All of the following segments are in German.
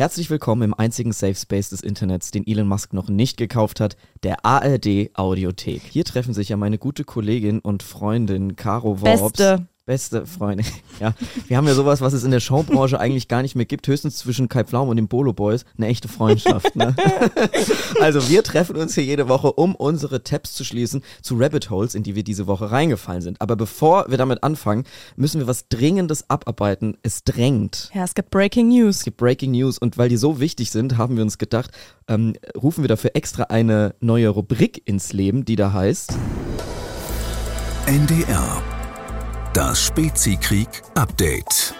Herzlich willkommen im einzigen Safe Space des Internets, den Elon Musk noch nicht gekauft hat, der ARD Audiothek. Hier treffen sich ja meine gute Kollegin und Freundin Caro Worps. Beste. Beste Freunde. Ja, wir haben ja sowas, was es in der Showbranche eigentlich gar nicht mehr gibt, höchstens zwischen Kai Pflaum und den Bolo Boys, eine echte Freundschaft. Ne? also wir treffen uns hier jede Woche, um unsere Tabs zu schließen zu Rabbit Holes, in die wir diese Woche reingefallen sind. Aber bevor wir damit anfangen, müssen wir was Dringendes abarbeiten. Es drängt. Ja, es gibt Breaking News. Es gibt Breaking News und weil die so wichtig sind, haben wir uns gedacht, ähm, rufen wir dafür extra eine neue Rubrik ins Leben, die da heißt NDR das Spezikrieg Update.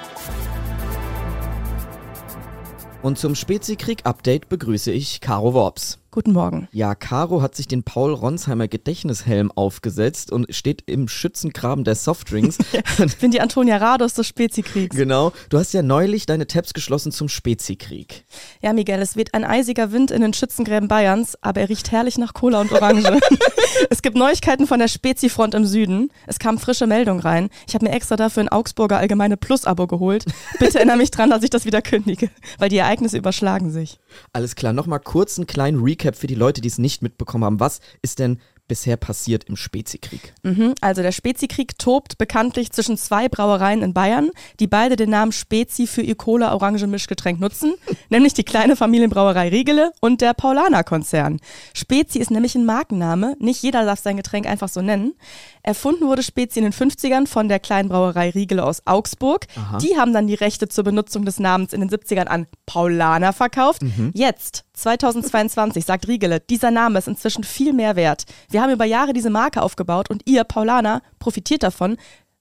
Und zum Spezikrieg Update begrüße ich Caro Worps. Guten Morgen. Ja, Caro hat sich den Paul Ronsheimer Gedächtnishelm aufgesetzt und steht im Schützengraben der Softdrinks. ich bin die Antonia Rados des Spezikriegs. Genau. Du hast ja neulich deine Tabs geschlossen zum Spezikrieg. Ja, Miguel, es weht ein eisiger Wind in den Schützengräben Bayerns, aber er riecht herrlich nach Cola und Orange. es gibt Neuigkeiten von der Spezifront im Süden. Es kam frische Meldung rein. Ich habe mir extra dafür ein Augsburger Allgemeine Plus-Abo geholt. Bitte erinnere mich dran, dass ich das wieder kündige, weil die Ereignisse überschlagen sich. Alles klar, nochmal kurz einen kleinen Recap für die Leute, die es nicht mitbekommen haben. Was ist denn bisher passiert im Spezikrieg? Mhm, also der Spezikrieg tobt bekanntlich zwischen zwei Brauereien in Bayern, die beide den Namen Spezi für ihr Cola-Orange-Mischgetränk nutzen, nämlich die kleine Familienbrauerei Riegele und der Paulaner-Konzern. Spezi ist nämlich ein Markenname, nicht jeder darf sein Getränk einfach so nennen. Erfunden wurde Spezi in den 50ern von der kleinen Brauerei Riegele aus Augsburg. Aha. Die haben dann die Rechte zur Benutzung des Namens in den 70ern an Paulaner verkauft. Mhm. Jetzt, 2022, sagt Riegele, dieser Name ist inzwischen viel mehr wert. Wir wir haben über Jahre diese Marke aufgebaut und ihr, Paulaner, profitiert davon.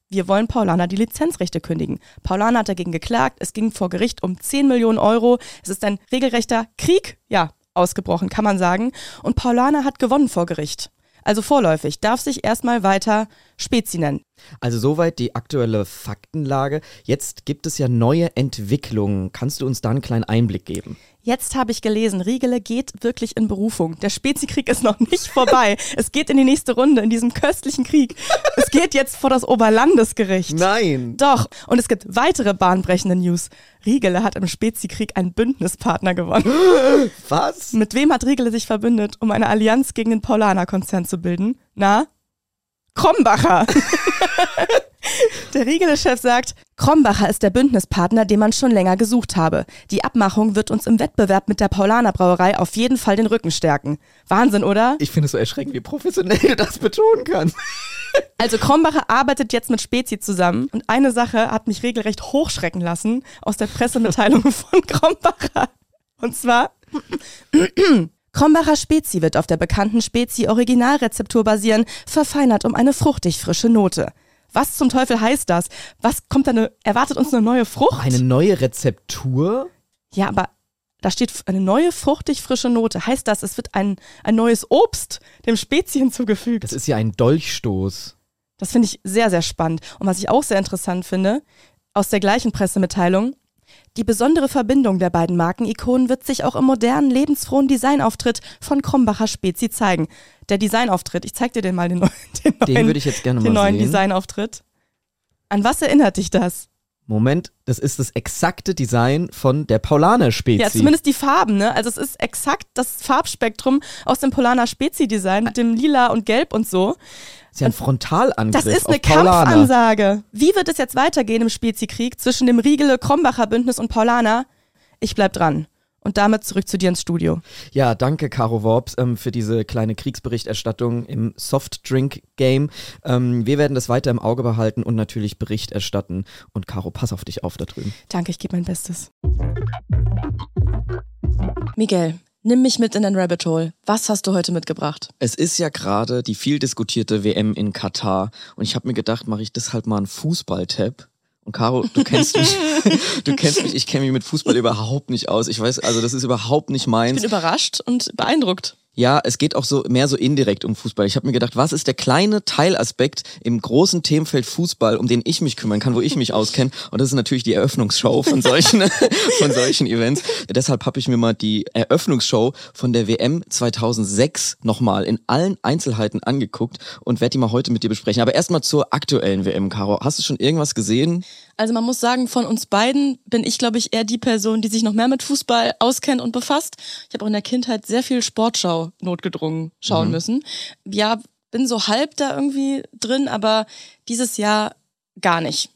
Wir wollen Paulaner die Lizenzrechte kündigen. Paulaner hat dagegen geklagt. Es ging vor Gericht um 10 Millionen Euro. Es ist ein regelrechter Krieg, ja, ausgebrochen, kann man sagen. Und Paulaner hat gewonnen vor Gericht. Also vorläufig darf sich erstmal weiter Spezi nennen. Also soweit die aktuelle Faktenlage. Jetzt gibt es ja neue Entwicklungen. Kannst du uns da einen kleinen Einblick geben? Jetzt habe ich gelesen, Riegele geht wirklich in Berufung. Der Spezikrieg ist noch nicht vorbei. es geht in die nächste Runde in diesem köstlichen Krieg. Es geht jetzt vor das Oberlandesgericht. Nein. Doch. Und es gibt weitere bahnbrechende News. Riegele hat im Spezikrieg einen Bündnispartner gewonnen. Was? Mit wem hat Riegele sich verbündet, um eine Allianz gegen den Paulaner-Konzern zu bilden? Na? Krombacher. Der Riegele-Chef sagt, Krombacher ist der Bündnispartner, den man schon länger gesucht habe. Die Abmachung wird uns im Wettbewerb mit der Paulaner Brauerei auf jeden Fall den Rücken stärken. Wahnsinn, oder? Ich finde es so erschreckend, wie professionell du das betonen kannst. Also Krombacher arbeitet jetzt mit Spezi zusammen und eine Sache hat mich regelrecht hochschrecken lassen aus der Pressemitteilung von Krombacher. Und zwar Krombacher Spezi wird auf der bekannten Spezi Originalrezeptur basieren, verfeinert um eine fruchtig frische Note. Was zum Teufel heißt das? Was kommt da eine, erwartet uns eine neue Frucht? Eine neue Rezeptur? Ja, aber da steht eine neue fruchtig frische Note. Heißt das, es wird ein, ein neues Obst dem Spezi hinzugefügt? Das ist ja ein Dolchstoß. Das finde ich sehr, sehr spannend. Und was ich auch sehr interessant finde, aus der gleichen Pressemitteilung, die besondere Verbindung der beiden Markenikonen wird sich auch im modernen, lebensfrohen Designauftritt von Krombacher Spezi zeigen. Der Designauftritt, ich zeig dir den mal, den, neuen, den, den würde ich jetzt gerne den mal neuen Designauftritt. An was erinnert dich das? Moment, das ist das exakte Design von der Paulaner Spezi. Ja, zumindest die Farben, ne? Also es ist exakt das Farbspektrum aus dem Paulaner Spezi Design mit dem Lila und Gelb und so. Das ist ja ein Frontalangriff. Das ist eine Kampfansage. Wie wird es jetzt weitergehen im Spezikrieg zwischen dem Riegele-Krombacher Bündnis und Paulaner? Ich bleib dran. Und damit zurück zu dir ins Studio. Ja, danke, Caro Worps, ähm, für diese kleine Kriegsberichterstattung im Softdrink-Game. Ähm, wir werden das weiter im Auge behalten und natürlich Bericht erstatten. Und Caro, pass auf dich auf da drüben. Danke, ich gebe mein Bestes. Miguel, Nimm mich mit in den Rabbit Hole. Was hast du heute mitgebracht? Es ist ja gerade die viel diskutierte WM in Katar und ich habe mir gedacht, mache ich deshalb mal einen Fußball-Tab. Und Caro, du kennst mich, du kennst mich, ich kenne mich mit Fußball überhaupt nicht aus. Ich weiß, also das ist überhaupt nicht meins. Ich bin überrascht und beeindruckt. Ja, es geht auch so mehr so indirekt um Fußball. Ich habe mir gedacht, was ist der kleine Teilaspekt im großen Themenfeld Fußball, um den ich mich kümmern kann, wo ich mich auskenne? Und das ist natürlich die Eröffnungsshow von solchen von solchen Events. Deshalb habe ich mir mal die Eröffnungsshow von der WM 2006 nochmal in allen Einzelheiten angeguckt und werde die mal heute mit dir besprechen. Aber erstmal zur aktuellen WM, Caro. Hast du schon irgendwas gesehen? Also man muss sagen, von uns beiden bin ich, glaube ich, eher die Person, die sich noch mehr mit Fußball auskennt und befasst. Ich habe auch in der Kindheit sehr viel Sportschau notgedrungen schauen Mhm. müssen. Ja, bin so halb da irgendwie drin, aber dieses Jahr gar nicht.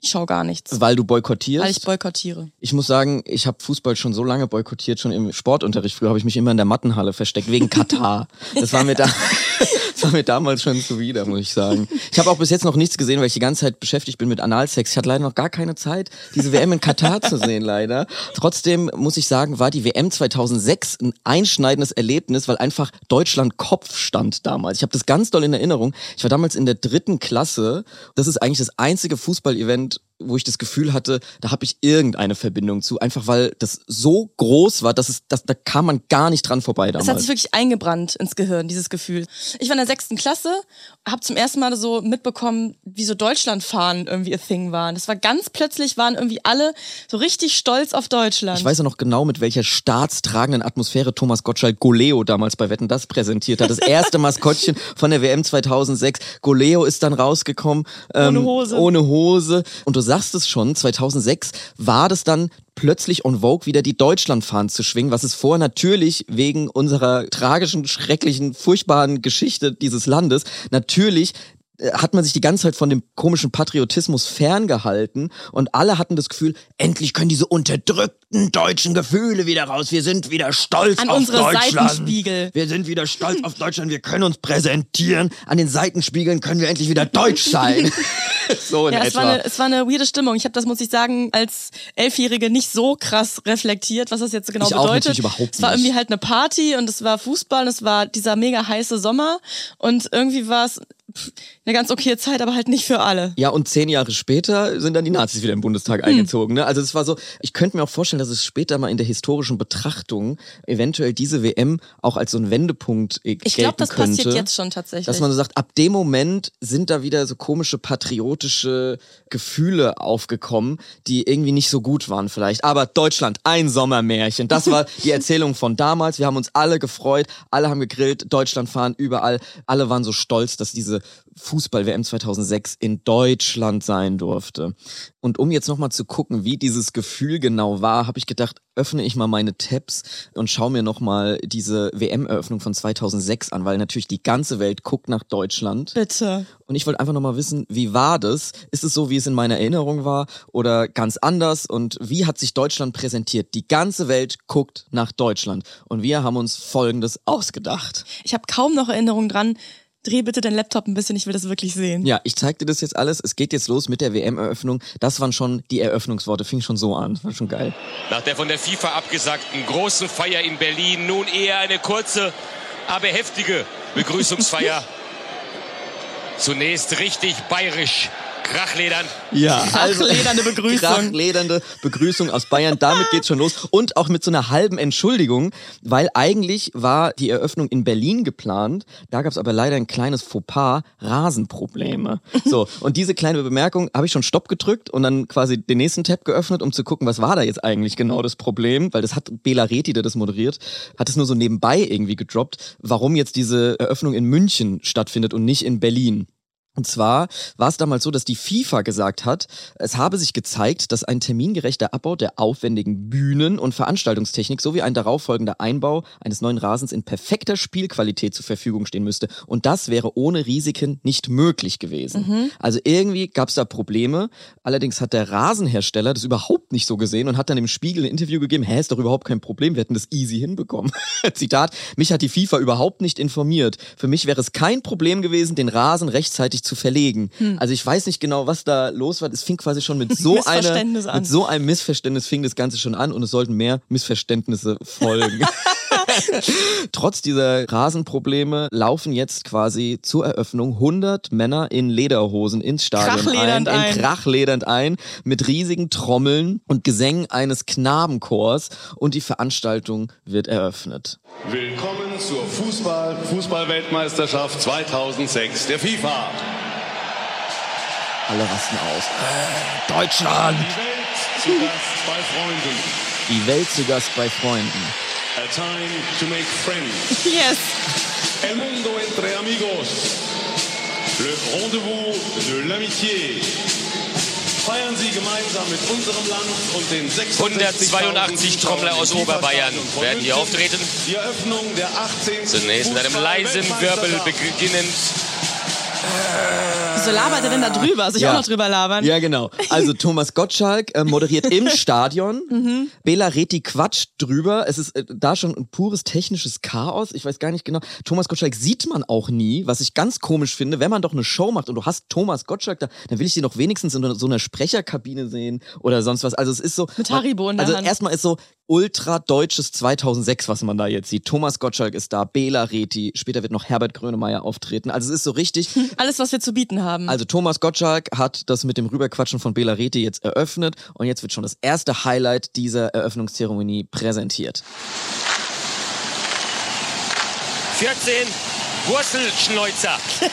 Ich schaue gar nichts, Weil du boykottierst? weil ich boykottiere. Ich muss sagen, ich habe Fußball schon so lange boykottiert, schon im Sportunterricht. Früher habe ich mich immer in der Mattenhalle versteckt, wegen Katar. Das war mir da. War mir damals schon zuwider, muss ich sagen. Ich habe auch bis jetzt noch nichts gesehen, weil ich die ganze Zeit beschäftigt bin mit Analsex. Ich hatte leider noch gar keine Zeit, diese WM in Katar zu sehen, leider. Trotzdem muss ich sagen, war die WM 2006 ein einschneidendes Erlebnis, weil einfach Deutschland Kopf stand damals. Ich habe das ganz doll in Erinnerung. Ich war damals in der dritten Klasse. Das ist eigentlich das einzige Fußballevent, wo ich das Gefühl hatte, da habe ich irgendeine Verbindung zu, einfach weil das so groß war, dass es, dass, da kam man gar nicht dran vorbei Es damals. hat sich wirklich eingebrannt ins Gehirn, dieses Gefühl. Ich war in der sechsten Klasse, habe zum ersten Mal so mitbekommen, wie so Deutschlandfahren irgendwie a thing waren. Das war ganz plötzlich, waren irgendwie alle so richtig stolz auf Deutschland. Ich weiß ja noch genau, mit welcher staatstragenden Atmosphäre Thomas Gottschalk Goleo damals bei Wetten das präsentiert hat. Das erste Maskottchen von der WM 2006. Goleo ist dann rausgekommen. Ähm, Ohne Hose. Ohne Hose. Und du sagst es schon, 2006 war das dann plötzlich on Vogue wieder die Deutschlandfahnen zu schwingen, was es vorher natürlich wegen unserer tragischen, schrecklichen, furchtbaren Geschichte dieses Landes natürlich hat man sich die ganze Zeit von dem komischen Patriotismus ferngehalten und alle hatten das Gefühl, endlich können diese unterdrückten deutschen Gefühle wieder raus. Wir sind wieder stolz An auf unsere Deutschland. Seitenspiegel. Wir sind wieder stolz auf Deutschland. Wir können uns präsentieren. An den Seitenspiegeln können wir endlich wieder deutsch sein. so in Ja, es etwa. war, eine, es war eine weirde Stimmung. Ich habe das, muss ich sagen, als Elfjährige nicht so krass reflektiert, was das jetzt genau Ich auch bedeutet. natürlich überhaupt es war nicht. irgendwie halt eine Party und es war Fußball und es war dieser mega heiße Sommer und irgendwie war es eine ganz okaye Zeit, aber halt nicht für alle. Ja, und zehn Jahre später sind dann die Nazis wieder im Bundestag Hm. eingezogen. Ne? Also es war so, ich könnte mir auch vorstellen, dass es später mal in der historischen Betrachtung eventuell diese WM auch als so ein Wendepunkt äh, Ich glaube, gelten das könnte. passiert jetzt schon tatsächlich. Dass man so sagt, ab dem Moment sind da wieder so komische patriotische Gefühle aufgekommen, die irgendwie nicht so gut waren vielleicht. Aber Deutschland, ein Sommermärchen. Das war die Erzählung von damals. Wir haben uns alle gefreut, alle haben gegrillt, Deutschland fahren überall. Alle waren so stolz, dass diese Fußball-WM 2006 in Deutschland sein durfte. Und um jetzt nochmal zu gucken, wie dieses Gefühl genau war, habe ich gedacht, öffne ich mal meine Tabs und schaue mir nochmal diese WM-Eröffnung von 2006 an, weil natürlich die ganze Welt guckt nach Deutschland. Bitte. Und ich wollte einfach nochmal wissen, wie war das? Ist es so, wie es in meiner Erinnerung war oder ganz anders? Und wie hat sich Deutschland präsentiert? Die ganze Welt guckt nach Deutschland. Und wir haben uns Folgendes ausgedacht. Ich habe kaum noch Erinnerungen dran. Dreh bitte deinen Laptop ein bisschen, ich will das wirklich sehen. Ja, ich zeig dir das jetzt alles. Es geht jetzt los mit der WM-Eröffnung. Das waren schon die Eröffnungsworte. Fing schon so an. War schon geil. Nach der von der FIFA abgesagten großen Feier in Berlin nun eher eine kurze, aber heftige Begrüßungsfeier. Zunächst richtig bayerisch, krachledern. Ja, Krachledernde Begrüßung. Krachledernde Begrüßung aus Bayern. Damit geht's schon los. Und auch mit so einer halben Entschuldigung, weil eigentlich war die Eröffnung in Berlin geplant. Da gab's aber leider ein kleines Fauxpas, Rasenprobleme. So, und diese kleine Bemerkung habe ich schon Stopp gedrückt und dann quasi den nächsten Tab geöffnet, um zu gucken, was war da jetzt eigentlich genau das Problem, weil das hat Bela Reti, der das moderiert, hat es nur so nebenbei irgendwie gedroppt, warum jetzt diese Eröffnung in München stattfindet und nicht in Berlin. Und zwar war es damals so, dass die FIFA gesagt hat, es habe sich gezeigt, dass ein termingerechter Abbau der aufwendigen Bühnen- und Veranstaltungstechnik sowie ein darauffolgender Einbau eines neuen Rasens in perfekter Spielqualität zur Verfügung stehen müsste. Und das wäre ohne Risiken nicht möglich gewesen. Also irgendwie gab es da Probleme. Allerdings hat der Rasenhersteller das überhaupt nicht so gesehen und hat dann im Spiegel ein Interview gegeben, hä, ist doch überhaupt kein Problem, wir hätten das easy hinbekommen. Zitat, mich hat die FIFA überhaupt nicht informiert. Für mich wäre es kein Problem gewesen, den Rasen rechtzeitig zu verlegen. Also ich weiß nicht genau, was da los war. Es fing quasi schon mit so einer, Missverständnis an. mit so einem Missverständnis fing das Ganze schon an und es sollten mehr Missverständnisse folgen. Trotz dieser Rasenprobleme laufen jetzt quasi zur Eröffnung 100 Männer in Lederhosen ins Stadion ein, Krachledernd in ein. krachledernd ein, mit riesigen Trommeln und Gesängen eines Knabenchors und die Veranstaltung wird eröffnet. Willkommen zur Fußball Fußballweltmeisterschaft 2006 der FIFA. Alle rasten aus. Äh, Deutschland! Die Welt zu Gast bei Freunden. Die Welt zu Gast bei Freunden. A time to make friends. Yes. El mundo entre amigos. Le rendezvous de l'amitié. Feiern Sie gemeinsam mit unserem Land und den 182 Trommler aus Oberbayern werden hier auftreten. Die Eröffnung der 18. Zunächst mit einem leisen Wirbel beginnend. Wieso labert er denn da drüber? Soll ich Ja. auch noch drüber labern? Ja, genau. Also Thomas Gottschalk äh, moderiert im Stadion. Mhm. Bela Reti quatscht drüber. Es ist äh, da schon ein pures technisches Chaos. Ich weiß gar nicht genau. Thomas Gottschalk sieht man auch nie, was ich ganz komisch finde. Wenn man doch eine Show macht und du hast Thomas Gottschalk da, dann will ich den doch wenigstens in so einer Sprecherkabine sehen oder sonst was. Also es ist so... Mit Haribo in der Also Hand. erstmal ist so ultra deutsches 2006, was man da jetzt sieht. Thomas Gottschalk ist da, Bela Reti, später wird noch Herbert Grönemeyer auftreten. Also es ist so richtig... Alles, was wir zu bieten haben. Also Thomas Gottschalk hat das mit dem Rüberquatschen von Bela Reti jetzt eröffnet und jetzt wird schon das erste Highlight dieser Eröffnungszeremonie präsentiert. 14 Wurzelschneuzer.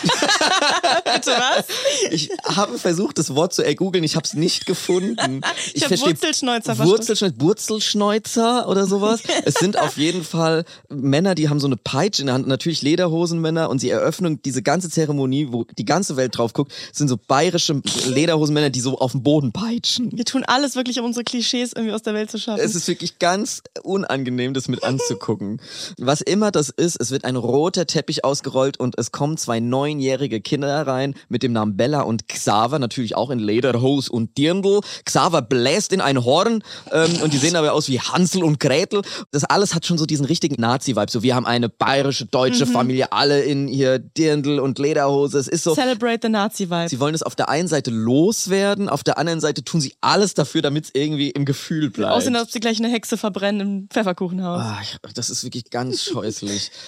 Bitte was? Ich habe versucht, das Wort zu ergoogeln, ich habe es nicht gefunden. Ich hab verstehe- Wurzelschneuzer verstanden. Wurzelschneuzer, Wurzelschneuzer oder sowas. es sind auf jeden Fall Männer, die haben so eine Peitsche in der Hand, natürlich Lederhosenmänner und sie eröffnen diese ganze Zeremonie, wo die ganze Welt drauf guckt, sind so bayerische Lederhosenmänner, die so auf dem Boden peitschen. Wir tun alles wirklich, um unsere Klischees irgendwie aus der Welt zu schaffen. Es ist wirklich ganz unangenehm, das mit anzugucken. Was immer das ist, es wird ein roter Teppich ausgerollt und es kommen zwei neunjährige Kinder rein mit dem Namen Bella und Xaver, natürlich auch in Lederhose und Dirndl. Xaver bläst in ein Horn ähm, und die sehen aber aus wie Hansel und Gretel. Das alles hat schon so diesen richtigen Nazi-Vibe. So, wir haben eine bayerische, deutsche Familie, alle in hier Dirndl und Lederhose. Es ist so, Celebrate the Nazi-Vibe. Sie wollen es auf der einen Seite loswerden, auf der anderen Seite tun sie alles dafür, damit es irgendwie im Gefühl bleibt. Als ob sie gleich eine Hexe verbrennen im Pfefferkuchenhaus. Ah, ich- das ist wirklich ganz scheußlich.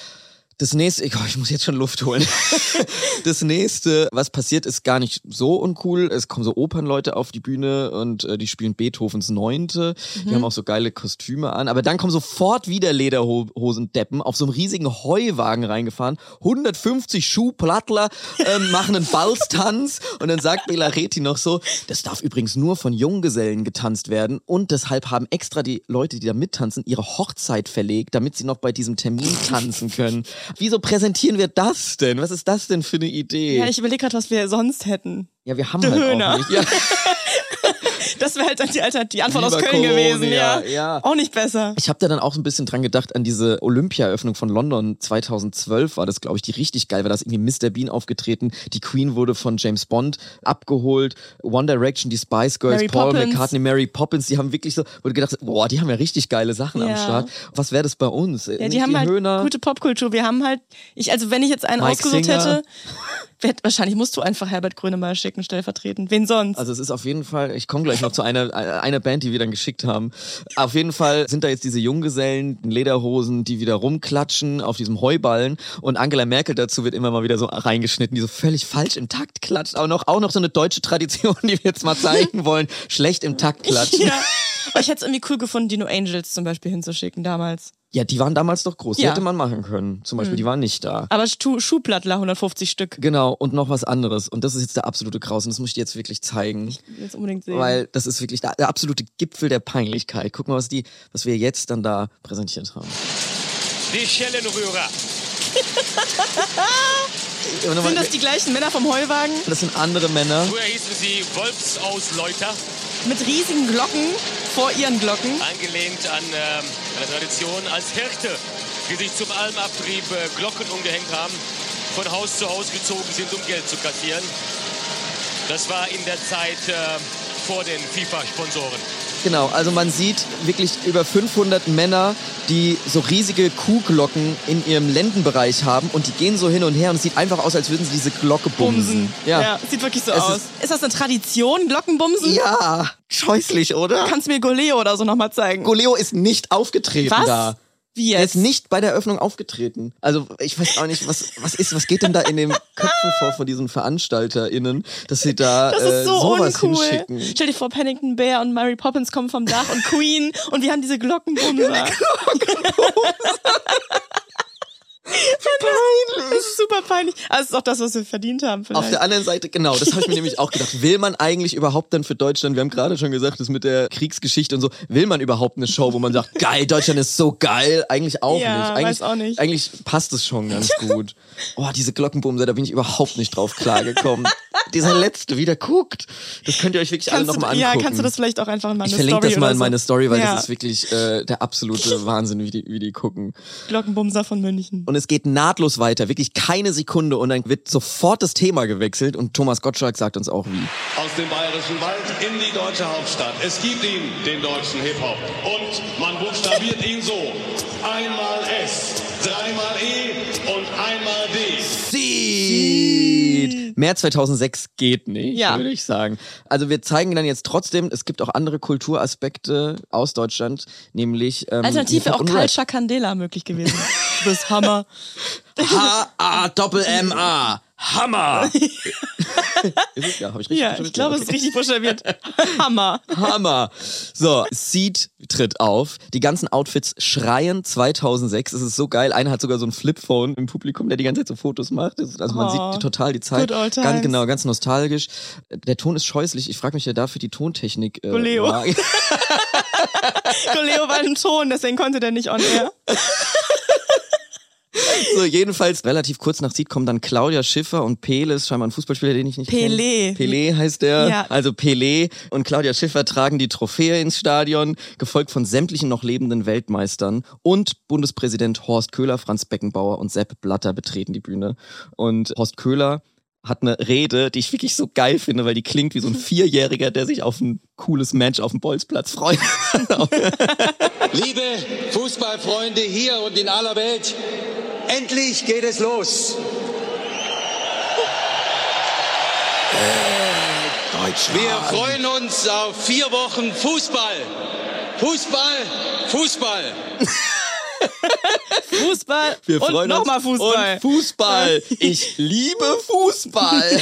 Das nächste, ich, oh, ich muss jetzt schon Luft holen. Das nächste, was passiert, ist gar nicht so uncool. Es kommen so Opernleute auf die Bühne und äh, die spielen Beethovens Neunte. Die haben auch so geile Kostüme an. Aber dann kommen sofort wieder Lederhosendeppen auf so einem riesigen Heuwagen reingefahren. 150 Schuhplattler ähm, machen einen Balztanz. Und dann sagt Bela Reti noch so, das darf übrigens nur von Junggesellen getanzt werden. Und deshalb haben extra die Leute, die da mittanzen, ihre Hochzeit verlegt, damit sie noch bei diesem Termin tanzen können. Wieso präsentieren wir das denn? Was ist das denn für eine Idee? Ja, ich überlege gerade, was wir sonst hätten. Ja, wir haben Der halt auch nicht. Ja. Das wäre halt dann die, Alter, die Antwort Lieber aus Köln Corona, gewesen. Ja. ja. Auch nicht besser. Ich habe da dann auch so ein bisschen dran gedacht an diese Olympia-Eröffnung von London 2012 war das, glaube ich, die richtig geil war. Da ist irgendwie Mr. Bean aufgetreten. Die Queen wurde von James Bond abgeholt. One Direction, die Spice Girls, Mary Paul Poppins. McCartney, Mary Poppins, die haben wirklich so, du gedacht boah, die haben ja richtig geile Sachen am Ja. Start. Was wäre das bei uns? Ja, die haben halt Höhner. gute Popkultur. Wir haben halt, ich, also wenn ich jetzt einen Mike ausgesucht Singer. hätte, wahrscheinlich musst du einfach Herbert Grönemeyer schicken, stellvertretend. Wen sonst? Also es ist auf jeden Fall, ich komme gleich noch zu einer, einer Band, die wir dann geschickt haben. Auf jeden Fall sind da jetzt diese Junggesellen, in Lederhosen, die wieder rumklatschen auf diesem Heuballen und Angela Merkel dazu wird immer mal wieder so reingeschnitten, die so völlig falsch im Takt klatscht. Auch noch, auch noch so eine deutsche Tradition, die wir jetzt mal zeigen wollen. Schlecht im Takt klatschen. ja. Ich hätte es irgendwie cool gefunden, die No Angels zum Beispiel hinzuschicken damals. Ja, die waren damals doch groß. Die Ja. hätte man machen können. Zum Beispiel, die waren nicht da. Aber Schuh- Schuhplattler, 150 Stück. Genau, und noch was anderes. Und das ist jetzt der absolute Kraus und das muss ich dir jetzt wirklich zeigen. Ich will jetzt unbedingt sehen. Weil das ist wirklich der, der absolute Gipfel der Peinlichkeit. Guck mal, was, die, was wir jetzt dann da präsentiert haben. Die Schellenrührer. Sind das die gleichen Männer vom Heuwagen das sind andere Männer. Früher hießen sie Wolfsausläuter, mit riesigen Glocken vor ihren Glocken? angelehnt an ähm, eine Tradition als Hirte, die sich zum Almabtrieb äh, Glocken umgehängt haben, von Haus zu Haus gezogen sind, um Geld zu kassieren. Das war in der Zeit äh, vor den FIFA-Sponsoren. Genau, also man sieht wirklich über 500 Männer, die so riesige Kuhglocken in ihrem Lendenbereich haben und die gehen so hin und her und es sieht einfach aus, als würden sie diese Glocke bumsen. Ja. sieht wirklich so Es aus. ist- Ist, das eine Tradition, Glockenbumsen? Ja, scheußlich, oder? Kannst du mir Goleo oder so nochmal zeigen? Goleo ist nicht aufgetreten Was? da. Wie Er jetzt? ist nicht bei der Eröffnung aufgetreten. Also ich weiß auch nicht, was, was ist, was geht denn da in den Köpfen vor von diesen VeranstalterInnen, dass sie da Das äh, ist so sowas uncool. hinschicken. Stell dir vor, Paddington Bear und Mary Poppins kommen vom Dach und Queen und wir haben diese Glockenbumser. Das ist super peinlich. Aber es ist auch das, was wir verdient haben. Vielleicht. Auf der anderen Seite, genau, das habe ich mir nämlich auch gedacht. Will man eigentlich überhaupt dann für Deutschland, wir haben gerade schon gesagt, das mit der Kriegsgeschichte und so, will man überhaupt eine Show, wo man sagt, geil, Deutschland ist so geil? Eigentlich auch Ja, nicht. Eigentlich, weiß auch nicht. Eigentlich passt es schon ganz gut. Oh, diese Glockenbumser, da bin ich überhaupt nicht drauf klargekommen. Dieser letzte, wie der guckt. Das könnt ihr euch wirklich alle kannst nochmal du, angucken. ja, kannst du das vielleicht auch einfach in meine ich verlinke Story das mal in so. meine Story, weil ja. das ist wirklich äh, der absolute Wahnsinn, wie die, wie die gucken. Glockenbumser von München. Und es geht nahtlos weiter, wirklich keine Sekunde und dann wird sofort das Thema gewechselt und Thomas Gottschalk sagt uns auch wie. Aus dem bayerischen Wald in die deutsche Hauptstadt. Es gibt ihn, den deutschen Hip-Hop. Und man buchstabiert ihn so. Einmal S, dreimal E und einmal D. Seed. Mehr 2006 geht nicht, Ja. würde ich sagen. Also wir zeigen dann jetzt trotzdem, es gibt auch andere Kulturaspekte aus Deutschland, nämlich ähm, Alternativ wäre auch. Culture Candela möglich gewesen. Bist Hammer. H-A-Doppel-M-A. Hammer! ist es? Ja, habe ich richtig Ja, ich glaube, es ist richtig buchstabiert. Hammer. Hammer. So, Seed tritt auf. Die ganzen Outfits schreien 2006. Es ist so geil. Einer hat sogar so ein Flipphone im Publikum, der die ganze Zeit so Fotos macht. Also man Oh. sieht total die Zeit. Good old Ganz times. genau, ganz nostalgisch. Der Ton ist scheußlich. Ich frage mich ja dafür die Tontechnik. Äh, Goleo. war. Leo war ein Ton, deswegen konnte der nicht on air. so, jedenfalls relativ kurz nach Seed kommen dann Claudia Schiffer und Peles, scheinbar ein Fußballspieler, den ich nicht Pelé. kenne. Pelé heißt der. Ja. Also Pelé und Claudia Schiffer tragen die Trophäe ins Stadion, gefolgt von sämtlichen noch lebenden Weltmeistern und Bundespräsident Horst Köhler, Franz Beckenbauer und Sepp Blatter betreten die Bühne. Und Horst Köhler hat eine Rede, die ich wirklich so geil finde, weil die klingt wie so ein Vierjähriger, der sich auf ein cooles Match auf dem Bolzplatz freut. Liebe Fußballfreunde hier und in aller Welt, endlich geht es los. Wir freuen uns auf vier Wochen Fußball. Fußball, Fußball. Fußball Wir und freuen nochmal uns. Fußball. Und Fußball. Ich liebe Fußball.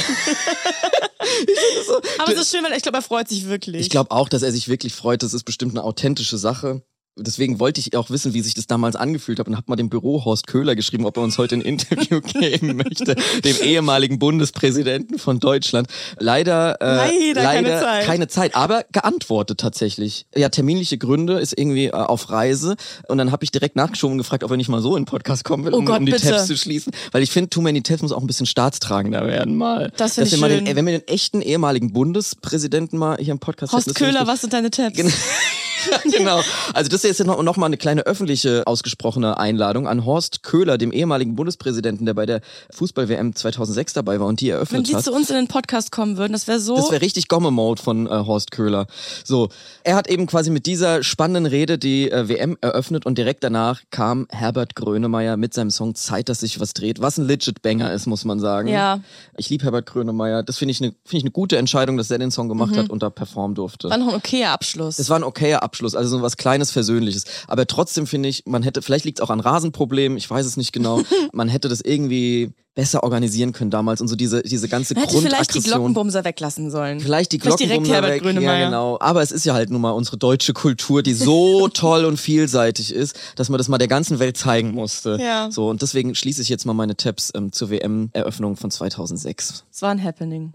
Aber es ist schön, weil ich glaube, er freut sich wirklich. Ich glaube auch, dass er sich wirklich freut. Das ist bestimmt eine authentische Sache. Deswegen wollte ich auch wissen, wie sich das damals angefühlt hat und habe mal dem Büro Horst Köhler geschrieben, ob er uns heute ein Interview geben möchte, dem ehemaligen Bundespräsidenten von Deutschland. Leider, äh, Leider keine Zeit. keine Zeit, aber geantwortet tatsächlich. Ja, terminliche Gründe ist irgendwie äh, auf Reise und dann habe ich direkt nachgeschoben und gefragt, ob er nicht mal so in den Podcast kommen will, Oh um, Gott, um die bitte. Tabs zu schließen, weil ich finde, Too Many Tabs muss auch ein bisschen staatstragender werden mal. Das find Dass ich schön. Den, wenn wir den echten ehemaligen Bundespräsidenten mal hier im Podcast Horst hätten, Köhler, was sind deine Tabs? Gen- Ja, genau. Also das ist jetzt noch, noch mal eine kleine öffentliche ausgesprochene Einladung an Horst Köhler, dem ehemaligen Bundespräsidenten, der bei der Fußball-WM 2006 dabei war und die Wenn eröffnet die hat. zu uns in den Podcast kommen würden, das wäre so. Das wäre richtig Gomme-Mode von äh, Horst Köhler. So, er hat eben quasi mit dieser spannenden Rede die äh, WM eröffnet und direkt danach kam Herbert Grönemeyer mit seinem Song Zeit, dass sich was dreht, was ein legit Banger ist, muss man sagen. Ja. Ich liebe Herbert Grönemeyer. Das finde ich eine finde ich eine gute Entscheidung, dass er den Song gemacht hat und da performen durfte. war noch ein okayer Abschluss. Es war ein okayer Abschluss, also so was kleines Versöhnliches. Aber trotzdem finde ich, man hätte, vielleicht liegt es auch an Rasenproblemen, ich weiß es nicht genau. man hätte das irgendwie besser organisieren können damals und so diese, diese ganze Man hätte vielleicht die. Glockenbumser weglassen sollen. Vielleicht die Vielleicht Glockenbumser Herbert weg. Grönemeyer. Ja, genau. Aber es ist ja halt nun mal unsere deutsche Kultur, die so toll und vielseitig ist, dass man das mal der ganzen Welt zeigen musste. Ja. So, und deswegen schließe ich jetzt mal meine Tabs ähm, zur WM-Eröffnung von 2006. Es war ein Happening.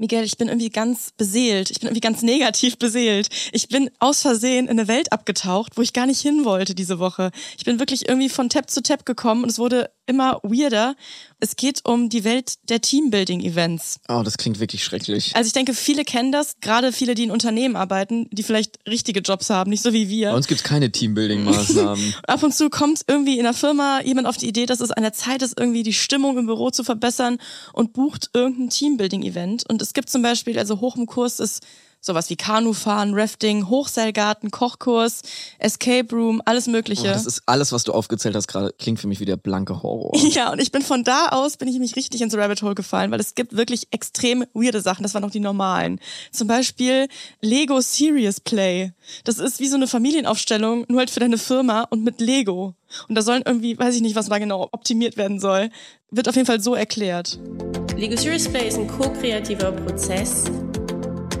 Miguel, ich bin irgendwie ganz beseelt. Ich bin irgendwie ganz negativ beseelt. Ich bin aus Versehen in eine Welt abgetaucht, wo ich gar nicht hin wollte diese Woche. Ich bin wirklich irgendwie von Tab zu Tab gekommen und es wurde immer weirder. Es geht um die Welt der Teambuilding-Events. Oh, das klingt wirklich schrecklich. Also ich denke, viele kennen das, gerade viele, die in Unternehmen arbeiten, die vielleicht richtige Jobs haben, nicht so wie wir. Bei uns gibt's keine Teambuilding-Maßnahmen. Ab und zu kommt irgendwie in der Firma jemand auf die Idee, dass es an der Zeit ist, irgendwie die Stimmung im Büro zu verbessern und bucht irgendein Teambuilding-Event. Und es gibt zum Beispiel, also hoch im Kurs ist sowas wie Kanufahren, Rafting, Hochseilgarten, Kochkurs, Escape Room, alles Oh, Mögliche. das ist alles, was du aufgezählt hast gerade, klingt für mich wie der blanke Horror. ja, und ich bin von da aus, bin ich mich richtig ins Rabbit Hole gefallen, weil es gibt wirklich extrem weirde Sachen. Das waren noch die normalen. Zum Beispiel Lego Serious Play. Das ist wie so eine Familienaufstellung, nur halt für deine Firma und mit Lego. Und da sollen irgendwie, weiß ich nicht, was da genau optimiert werden soll. Wird auf jeden Fall so erklärt. Lego Serious Play ist ein ko-kreativer Prozess,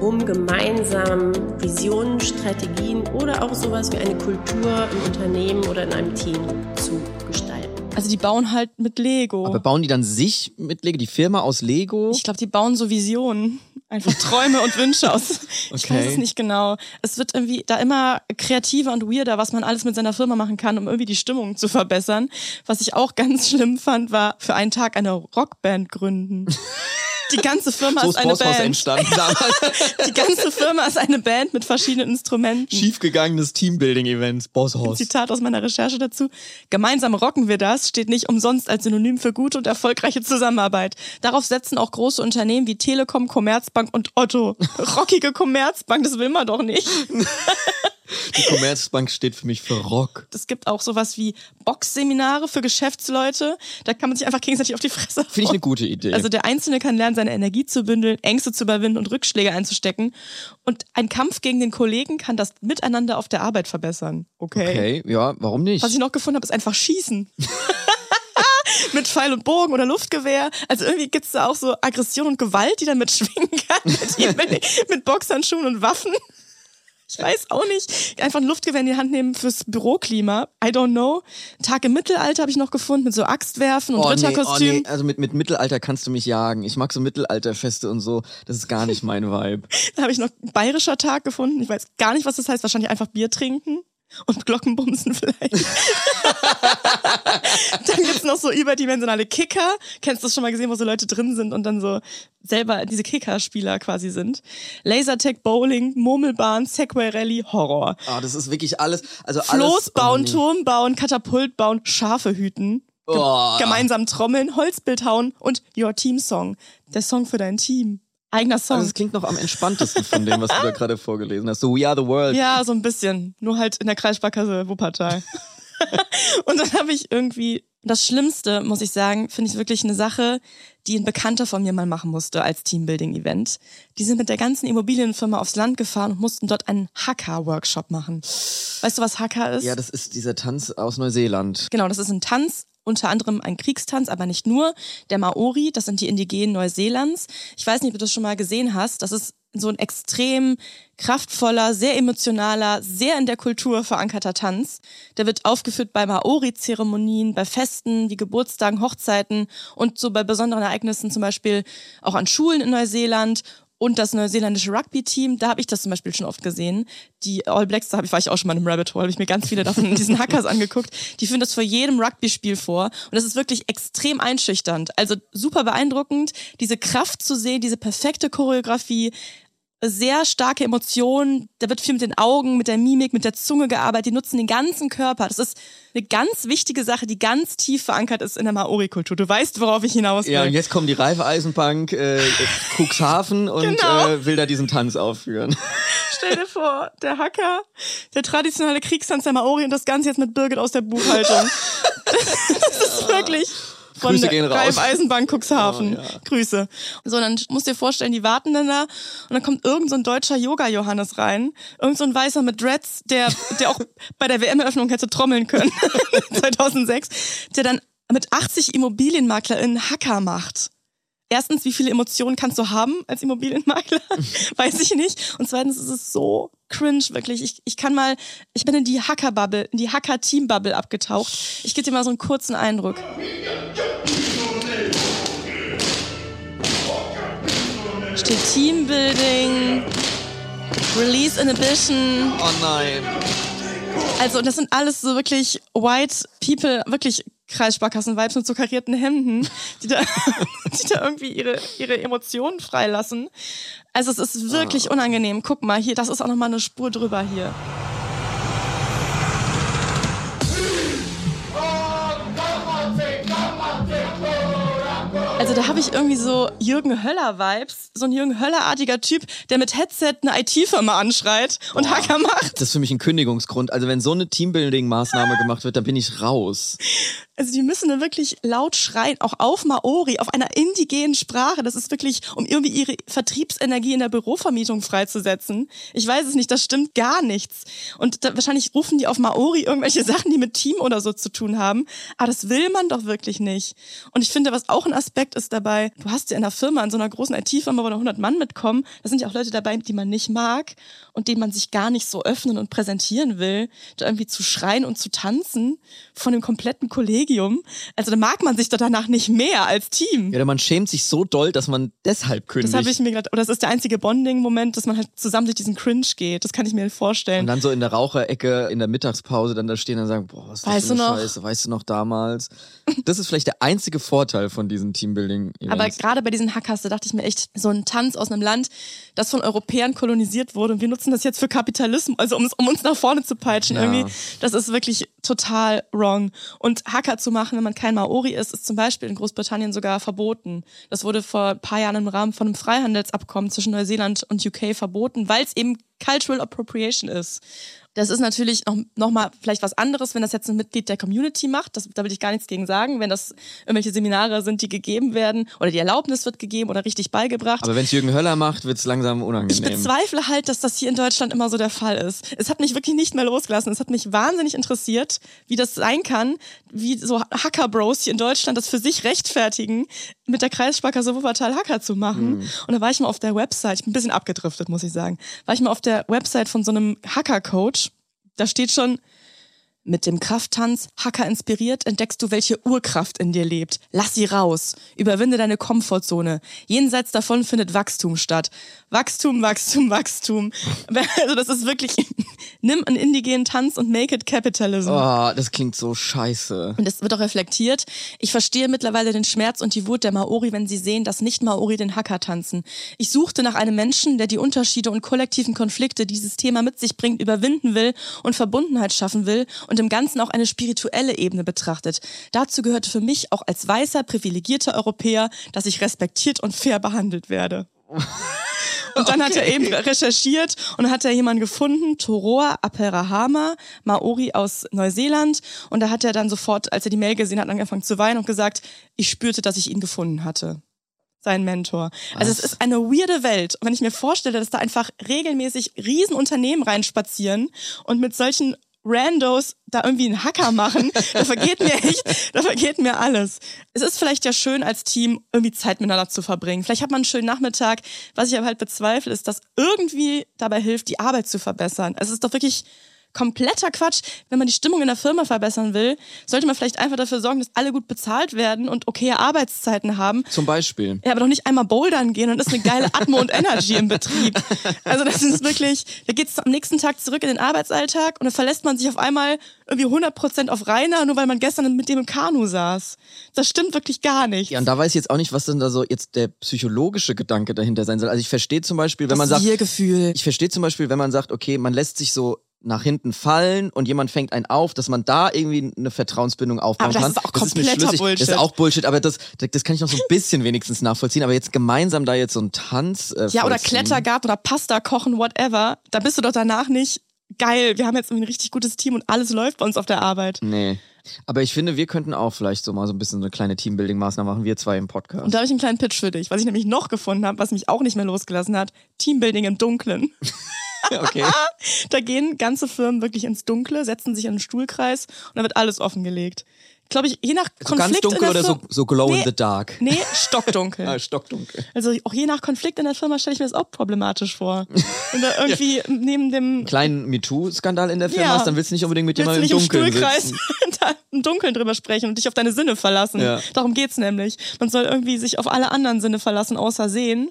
um gemeinsam Visionen, Strategien oder auch sowas wie eine Kultur im Unternehmen oder in einem Team zu gestalten. Also die bauen halt mit Lego. Aber bauen die dann sich mit Lego, die Firma aus Lego? Ich glaube, die bauen so Visionen. Einfach Träume und Wünsche aus. Ich Okay. weiß es nicht genau. Es wird irgendwie da immer kreativer und weirder, was man alles mit seiner Firma machen kann, um irgendwie die Stimmung zu verbessern. Was ich auch ganz schlimm fand, war für einen Tag eine Rockband gründen. Die ganze Firma so ist ist eine Band. entstanden damals. Die ganze Firma ist eine Band mit verschiedenen Instrumenten. Schiefgegangenes Teambuilding-Event, Bosshaus. Zitat aus meiner Recherche dazu. Gemeinsam rocken wir das steht nicht umsonst als Synonym für gute und erfolgreiche Zusammenarbeit. Darauf setzen auch große Unternehmen wie Telekom, Commerzbank und Otto. Rockige Commerzbank, das will man doch nicht. Die Commerzbank steht für mich für Rock. Es gibt auch sowas wie Boxseminare für Geschäftsleute. Da kann man sich einfach gegenseitig auf die Fresse Finde ich eine gute Idee. Also der Einzelne kann lernen, seine Energie zu bündeln, Ängste zu überwinden und Rückschläge einzustecken. Und ein Kampf gegen den Kollegen kann das Miteinander auf der Arbeit verbessern. okay, ja, warum nicht? Was ich noch gefunden habe, ist einfach Schießen. mit Pfeil und Bogen oder Luftgewehr. Also irgendwie gibt's da auch so Aggression und Gewalt, die dann mitschwingen kann. Mit, mit, mit Boxhandschuhen und Waffen. Ich weiß auch nicht. Einfach ein Luftgewehr in die Hand nehmen fürs Büroklima. I don't know. Tag im Mittelalter habe ich noch gefunden mit so Axtwerfen und Oh nee, oh Ritterkostüm. nee, also mit, mit Mittelalter kannst du mich jagen. Ich mag so Mittelalterfeste und so. Das ist gar nicht mein Vibe. Da habe ich noch bayerischer Tag gefunden. Ich weiß gar nicht, was das heißt. Wahrscheinlich einfach Bier trinken. Und Glockenbumsen vielleicht. dann gibt's noch so überdimensionale Kicker. Kennst du das schon mal gesehen, wo so Leute drin sind und dann so selber diese Kicker-Spieler quasi sind? Lasertag, Bowling, Murmelbahn, Segway Rally, Horror. Ah, das ist wirklich alles. Also Floß alles, bauen, oh. Turm bauen, Katapult bauen, Schafe hüten. Oh. Gemeinsam trommeln, Holzbild hauen und Your Team Song. Der Song für dein Team. Eigener Song. Also das klingt noch am entspanntesten von dem, was du da gerade vorgelesen hast. So We Are the World. Ja, so ein bisschen. Nur halt in der Kreissparkasse Wuppertal. und dann habe ich irgendwie, das Schlimmste, muss ich sagen, finde ich wirklich eine Sache, die ein Bekannter von mir mal machen musste als Teambuilding-Event. Die sind mit der ganzen Immobilienfirma aufs Land gefahren und mussten dort einen Hacker-Workshop machen. Weißt du, was Hacker ist? Ja, das ist dieser Tanz aus Neuseeland. Genau, das ist ein Tanz, unter anderem ein Kriegstanz, aber nicht nur. Der Maori, das sind die Indigenen Neuseelands. Ich weiß nicht, ob du das schon mal gesehen hast. Das ist so ein extrem kraftvoller, sehr emotionaler, sehr in der Kultur verankerter Tanz. Der wird aufgeführt bei Maori-Zeremonien, bei Festen wie Geburtstagen, Hochzeiten und so bei besonderen Ereignissen, zum Beispiel auch an Schulen in Neuseeland und das neuseeländische Rugby-Team, da habe ich das zum Beispiel schon oft gesehen. Die All Blacks, da ich, war ich auch schon mal im Rabbit Hole, habe ich mir ganz viele davon in diesen Hackers angeguckt. Die führen das vor jedem Rugby-Spiel vor und das ist wirklich extrem einschüchternd. Also super beeindruckend, diese Kraft zu sehen, diese perfekte Choreografie, sehr starke Emotionen. Da wird viel mit den Augen, mit der Mimik, mit der Zunge gearbeitet. Die nutzen den ganzen Körper. Das ist eine ganz wichtige Sache, die ganz tief verankert ist in der Maori-Kultur. Du weißt, worauf ich hinaus will. Ja, und jetzt kommt die Raiffeisenbank äh, Cuxhaven und Genau. äh, will da diesen Tanz aufführen. Stell dir vor, der Hacker, der traditionelle Kriegstanz der Maori und das Ganze jetzt mit Birgit aus der Buchhaltung. das ist wirklich von Grüße gehen raus. Raiffeisenbank Cuxhaven. Oh, ja. Grüße. So, dann musst du dir vorstellen, die warten dann da und dann kommt irgend so ein deutscher Yoga-Johannes rein. Irgend so ein Weißer mit Dreads, der, der auch bei der WM-Eröffnung hätte trommeln können. 2006. Der dann mit 80 ImmobilienmaklerInnen Hacker macht. Erstens, wie viele Emotionen kannst du haben als Immobilienmakler? Weiß ich nicht. Und zweitens ist es so cringe, wirklich. Ich, ich kann mal, ich bin in die Hacker-Bubble, in die Hacker-Team-Bubble abgetaucht. Ich gebe dir mal so einen kurzen Eindruck. Steht Teambuilding, Release Inhibition. Oh nein. Also das sind alles so wirklich white people, wirklich Kreissparkassen-Vibes mit so karierten Hemden, die da, die da irgendwie ihre, ihre Emotionen freilassen. Also es ist wirklich unangenehm. Guck mal, hier, das ist auch nochmal eine Spur drüber hier. Also da habe ich irgendwie so Jürgen Höller-Vibes, so ein Jürgen Höller-artiger Typ, der mit Headset eine IT-Firma anschreit und Hacker macht. Das ist für mich ein Kündigungsgrund. Also wenn so eine Teambuilding-Maßnahme gemacht wird, dann bin ich raus. Also die müssen dann wirklich laut schreien, auch auf Maori, auf einer indigenen Sprache. Das ist wirklich, um irgendwie ihre Vertriebsenergie in der Bürovermietung freizusetzen. Ich weiß es nicht, das stimmt gar nichts. Und da, wahrscheinlich rufen die auf Maori irgendwelche Sachen, die mit Team oder so zu tun haben. Aber das will man doch wirklich nicht. Und ich finde, was auch ein Aspekt ist dabei, du hast ja in einer Firma, in so einer großen IT-Firma, wo da 100 Mann mitkommen, da sind ja auch Leute dabei, die man nicht mag und denen man sich gar nicht so öffnen und präsentieren will, da irgendwie zu schreien und zu tanzen von dem kompletten Kollegen Kollegium. Also da mag man sich doch danach nicht mehr als Team. Ja, oder man schämt sich so doll, dass man deshalb kündigt. Das habe ich mir gedacht. Oder das ist der einzige Bonding-Moment, dass man halt zusammen durch diesen Cringe geht. Das kann ich mir vorstellen. Und dann so in der Raucherecke in der Mittagspause dann da stehen und sagen, boah, was ist Weißt das für du eine noch? Scheiße, weißt du noch damals? Das ist vielleicht der einzige Vorteil von diesen Teambuilding-Events. Aber gerade bei diesen Hackers, da dachte ich mir echt, so ein Tanz aus einem Land, das von Europäern kolonisiert wurde und wir nutzen das jetzt für Kapitalismus, also um, um uns nach vorne zu peitschen Ja. irgendwie, das ist wirklich total wrong. Und Hacker zu machen, wenn man kein Maori ist, ist zum Beispiel in Großbritannien sogar verboten. Das wurde vor ein paar Jahren im Rahmen von einem Freihandelsabkommen zwischen Neuseeland und UK verboten, weil es eben Cultural Appropriation ist. Das ist natürlich noch, noch mal vielleicht was anderes, wenn das jetzt ein Mitglied der Community macht. Das, da will ich gar nichts gegen sagen. Wenn das irgendwelche Seminare sind, die gegeben werden oder die Erlaubnis wird gegeben oder richtig beigebracht. Aber wenn es Jürgen Höller macht, wird es langsam Ich unangenehm. bezweifle halt, dass das hier in Deutschland immer so der Fall ist. Es hat mich wirklich nicht mehr losgelassen. Es hat mich wahnsinnig interessiert, wie das sein kann, wie so Hacker-Bros hier in Deutschland das für sich rechtfertigen, mit der Kreissparkasse Wuppertal Hacker zu machen. Mhm. Und da war ich mal auf der Website, ich bin ein bisschen abgedriftet, muss ich sagen, war ich mal auf der Website von so einem Hacker-Coach. Da steht schon, mit dem Krafttanz, Hacker inspiriert, entdeckst du, welche Urkraft in dir lebt. Lass sie raus. Überwinde deine Komfortzone. Jenseits davon findet Wachstum statt. Wachstum, Wachstum, Wachstum. Also das ist wirklich, nimm einen indigenen Tanz und make it capitalism. Oh, das klingt so scheiße. Und es wird auch reflektiert. Ich verstehe mittlerweile den Schmerz und die Wut der Maori, wenn sie sehen, dass nicht Maori den Hacker tanzen. Ich suchte nach einem Menschen, der die Unterschiede und kollektiven Konflikte, die dieses Thema mit sich bringt, überwinden will und Verbundenheit schaffen will und im Ganzen auch eine spirituelle Ebene betrachtet. Dazu gehörte für mich auch als weißer, privilegierter Europäer, dass ich respektiert und fair behandelt werde. Und dann hat er eben recherchiert und hat er jemanden gefunden, Toroa Aperahama, Maori aus Neuseeland. Und da hat er dann sofort, als er die Mail gesehen hat, angefangen zu weinen und gesagt, ich spürte, dass ich ihn gefunden hatte. Sein Mentor. Also es Was? ist eine weirde Welt. Und wenn ich mir vorstelle, dass da einfach regelmäßig Riesenunternehmen reinspazieren und mit solchen Randos da irgendwie einen Hacker machen, da vergeht mir echt, da vergeht mir alles. Es ist vielleicht ja schön als Team irgendwie Zeit miteinander zu verbringen. Vielleicht hat man einen schönen Nachmittag. Was ich aber halt bezweifle, ist, dass irgendwie dabei hilft, die Arbeit zu verbessern. Es ist doch wirklich kompletter Quatsch. Wenn man die Stimmung in der Firma verbessern will, sollte man vielleicht einfach dafür sorgen, dass alle gut bezahlt werden und okaye Arbeitszeiten haben. Zum Beispiel. Ja, aber doch nicht einmal bouldern gehen und ist eine geile Atmo und Energy im Betrieb. Also das ist wirklich, da geht's am nächsten Tag zurück in den Arbeitsalltag und dann verlässt man sich auf einmal irgendwie 100% auf Rainer, nur weil man gestern mit dem im Kanu saß. Das stimmt wirklich gar nicht. Ja, und da weiß ich jetzt auch nicht, was denn da so jetzt der psychologische Gedanke dahinter sein soll. Also ich verstehe zum Beispiel, wenn man sagt, Wir-Gefühl. ich verstehe zum Beispiel, wenn man sagt, okay, man lässt sich so nach hinten fallen und jemand fängt einen auf, dass man da irgendwie eine Vertrauensbindung aufbauen Aber das kann. ist auch kompletter schlüssig. Bullshit. Das ist auch Bullshit, aber das, das kann ich noch so ein bisschen wenigstens nachvollziehen. Aber jetzt gemeinsam da jetzt so einen Tanz. Äh, Ja, oder. Klettergarten oder Pasta kochen, whatever. Da bist du doch danach nicht geil. Wir haben jetzt ein richtig gutes Team und alles läuft bei uns auf der Arbeit. Nee. Aber ich finde, wir könnten auch vielleicht so mal so ein bisschen so eine kleine Teambuilding-Maßnahme machen, wir zwei im Podcast. Und da habe ich einen kleinen Pitch für dich, was ich nämlich noch gefunden habe, was mich auch nicht mehr losgelassen hat. Teambuilding im Dunkeln. okay. Da gehen ganze Firmen wirklich ins Dunkle, setzen sich in einen Stuhlkreis und da wird alles offengelegt. Glaube ich, je nach So Konflikt ganz dunkel in der oder so, so glow in Nee. the dark. Nee, stockdunkel. Ah, stockdunkel. Also auch je nach Konflikt in der Firma stelle ich mir das auch problematisch vor. Wenn da irgendwie neben dem Kleinen MeToo-Skandal in der Firma Ja. hast, dann willst du nicht unbedingt mit jemandem nicht im im Dunkeln da im Dunkeln drüber sprechen und dich auf deine Sinne verlassen. Ja. Darum geht's nämlich. Man soll irgendwie sich auf alle anderen Sinne verlassen, außer sehen.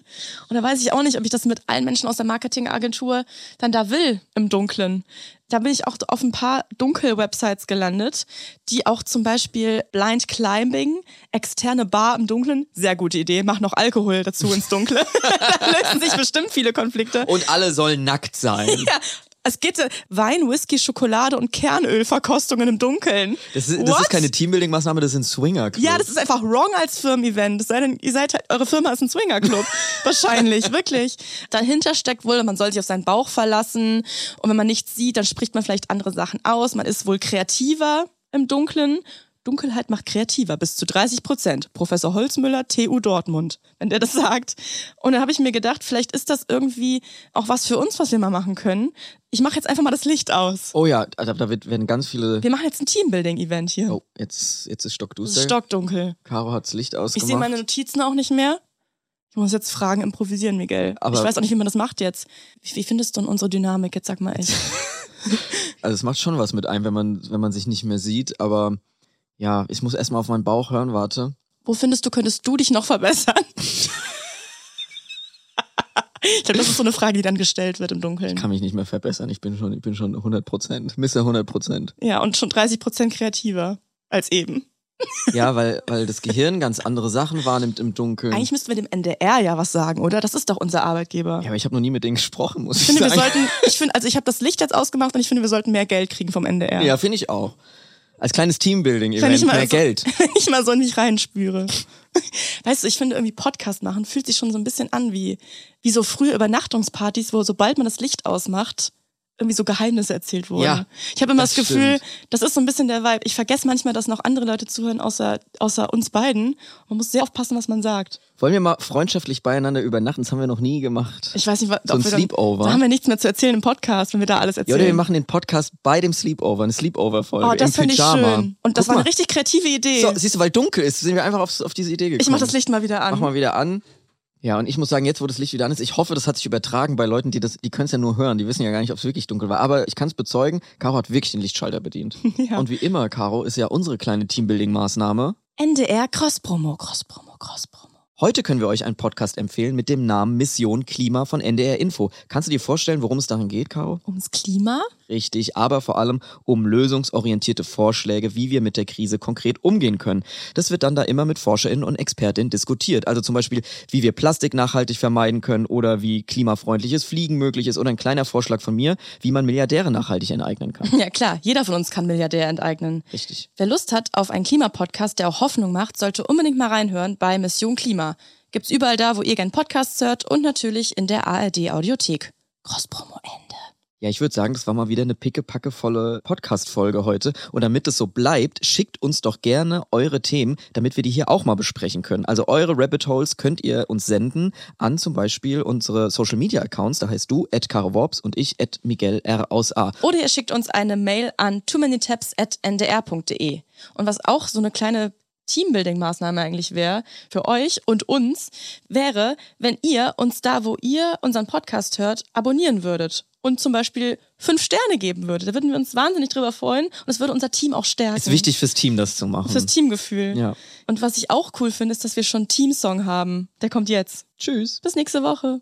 Und da weiß ich auch nicht, ob ich das mit allen Menschen aus der Marketingagentur dann da will, im Dunklen. Da bin ich auch auf ein paar Dunkel-Websites gelandet, die auch zum Beispiel Blind Climbing, externe Bar im Dunklen, sehr gute Idee, mach noch Alkohol dazu ins Dunkle. da lösen sich bestimmt viele Konflikte. Und alle sollen nackt sein. Ja, es geht äh, Wein, Whisky, Schokolade und Kernölverkostungen im Dunkeln. Das, ist, das ist keine Teambuilding-Maßnahme, das sind swinger Ja, das ist einfach wrong als Firmen-Event. Ihr seid halt, eure Firma ist ein Swingerclub. Wahrscheinlich, wirklich. Dahinter steckt wohl, man soll sich auf seinen Bauch verlassen. Und wenn man nichts sieht, dann spricht man vielleicht andere Sachen aus. Man ist wohl kreativer im Dunklen. Dunkelheit macht kreativer, bis zu 30 Prozent. Professor Holzmüller, TU Dortmund, wenn der das sagt. Und dann habe ich mir gedacht, vielleicht ist das irgendwie auch was für uns, was wir mal machen können. Ich mache jetzt einfach mal das Licht aus. Oh ja, da, da wird, werden ganz viele. Wir machen jetzt ein Teambuilding-Event hier. Oh, jetzt, jetzt ist es stockduster. ist stockdunkel. Caro hat's Licht ausgemacht. Ich sehe meine Notizen auch nicht mehr. Ich muss jetzt Fragen improvisieren, Miguel. Aber- ich weiß auch nicht, wie man das macht jetzt. Wie, wie findest du denn unsere Dynamik? Jetzt sag mal echt. Also es macht schon was mit einem, wenn man, wenn man sich nicht mehr sieht, aber ja, ich muss erstmal auf meinen Bauch hören, warte. Wo findest du, könntest du dich noch verbessern? ich glaube, das ist so eine Frage, die dann gestellt wird im Dunkeln. Kann mich nicht mehr verbessern, ich bin schon, ich bin schon 100 Prozent, Mr. 100 Prozent. Ja, und schon 30 Prozent kreativer als eben. Ja, weil, weil das Gehirn ganz andere Sachen wahrnimmt im Dunkeln. Eigentlich müssten wir dem NDR ja was sagen, oder? Das ist doch unser Arbeitgeber. ja, aber ich habe noch nie mit denen gesprochen, muss ich ich, finde, wir sagen. sollten, ich finde, also ich habe das Licht jetzt ausgemacht und ich finde, wir sollten mehr Geld kriegen vom NDR. ja, finde ich auch. Als kleines Teambuilding-Event, mehr so- Geld. Wenn ich mal so nicht reinspüre. Weißt du, ich finde irgendwie Podcast machen fühlt sich schon so ein bisschen an wie, wie so frühe Übernachtungspartys, wo sobald man das Licht ausmacht, irgendwie so Geheimnisse erzählt wurden. Ja, ich habe immer das, das Gefühl, stimmt. das ist so ein bisschen der Vibe. Ich vergesse manchmal, dass noch andere Leute zuhören, außer, außer uns beiden. Man muss sehr aufpassen, was man sagt. Wollen wir mal freundschaftlich beieinander übernachten? Das haben wir noch nie gemacht. Ich weiß nicht, was, So ein wir dann, Sleepover. Da haben wir nichts mehr zu erzählen im Podcast, wenn wir da alles Ja, erzählen. oder wir machen den Podcast bei dem Sleepover, eine Sleepover-Folge oh, das finde ich schön. Und das Guck war eine mal. richtig kreative Idee. So, siehst du, weil dunkel ist, sind wir einfach auf, auf diese Idee gekommen. ich mach das Licht mal wieder an. Mach mal wieder an. Ja, und ich muss sagen, jetzt wo das Licht wieder an ist, ich hoffe, das hat sich übertragen bei Leuten, die das, die können es ja nur hören, die wissen ja gar nicht, ob es wirklich dunkel war. Aber ich kann es bezeugen, Caro hat wirklich den Lichtschalter bedient. Ja. Und wie immer, Caro, ist ja unsere kleine Teambuilding-Maßnahme. NDR Cross-Promo, Cross-Promo, Cross-Promo. Heute können wir euch einen Podcast empfehlen mit dem Namen Mission Klima von NDR Info. Kannst du dir vorstellen, worum es darin geht, Caro? Ums Klima? Richtig, aber vor allem um lösungsorientierte Vorschläge, wie wir mit der Krise konkret umgehen können. Das wird dann da immer mit ForscherInnen und ExpertInnen diskutiert. Also zum Beispiel, wie wir Plastik nachhaltig vermeiden können oder wie klimafreundliches Fliegen möglich ist oder ein kleiner Vorschlag von mir, wie man Milliardäre nachhaltig enteignen kann. Ja klar, jeder von uns kann Milliardär enteignen. Richtig. Wer Lust hat auf einen Klimapodcast, der auch Hoffnung macht, sollte unbedingt mal reinhören bei Mission Klima. Gibt's überall da, wo ihr gern Podcasts hört und natürlich in der ARD Audiothek. Cross-Promo Ende. Ja, ich würde sagen, das war mal wieder eine pickepackevolle Podcast-Folge heute. Und damit es so bleibt, schickt uns doch gerne eure Themen, damit wir die hier auch mal besprechen können. Also eure Rabbit Holes könnt ihr uns senden an zum Beispiel unsere Social-Media-Accounts. Da heißt du at Worps und ich at Miguel R aus A. Oder ihr schickt uns eine Mail an too many tabs at ndr.de. Und was auch so eine kleine Teambuilding-Maßnahme eigentlich wäre für euch und uns, wäre, wenn ihr uns da, wo ihr unseren Podcast hört, abonnieren würdet und zum Beispiel fünf Sterne geben würdet. Da würden wir uns wahnsinnig drüber freuen und es würde unser Team auch stärken. Ist wichtig fürs Team, das zu machen. Fürs Teamgefühl. Ja. Und was ich auch cool finde, ist, dass wir schon einen Teamsong haben. Der kommt jetzt. Tschüss. Bis nächste Woche.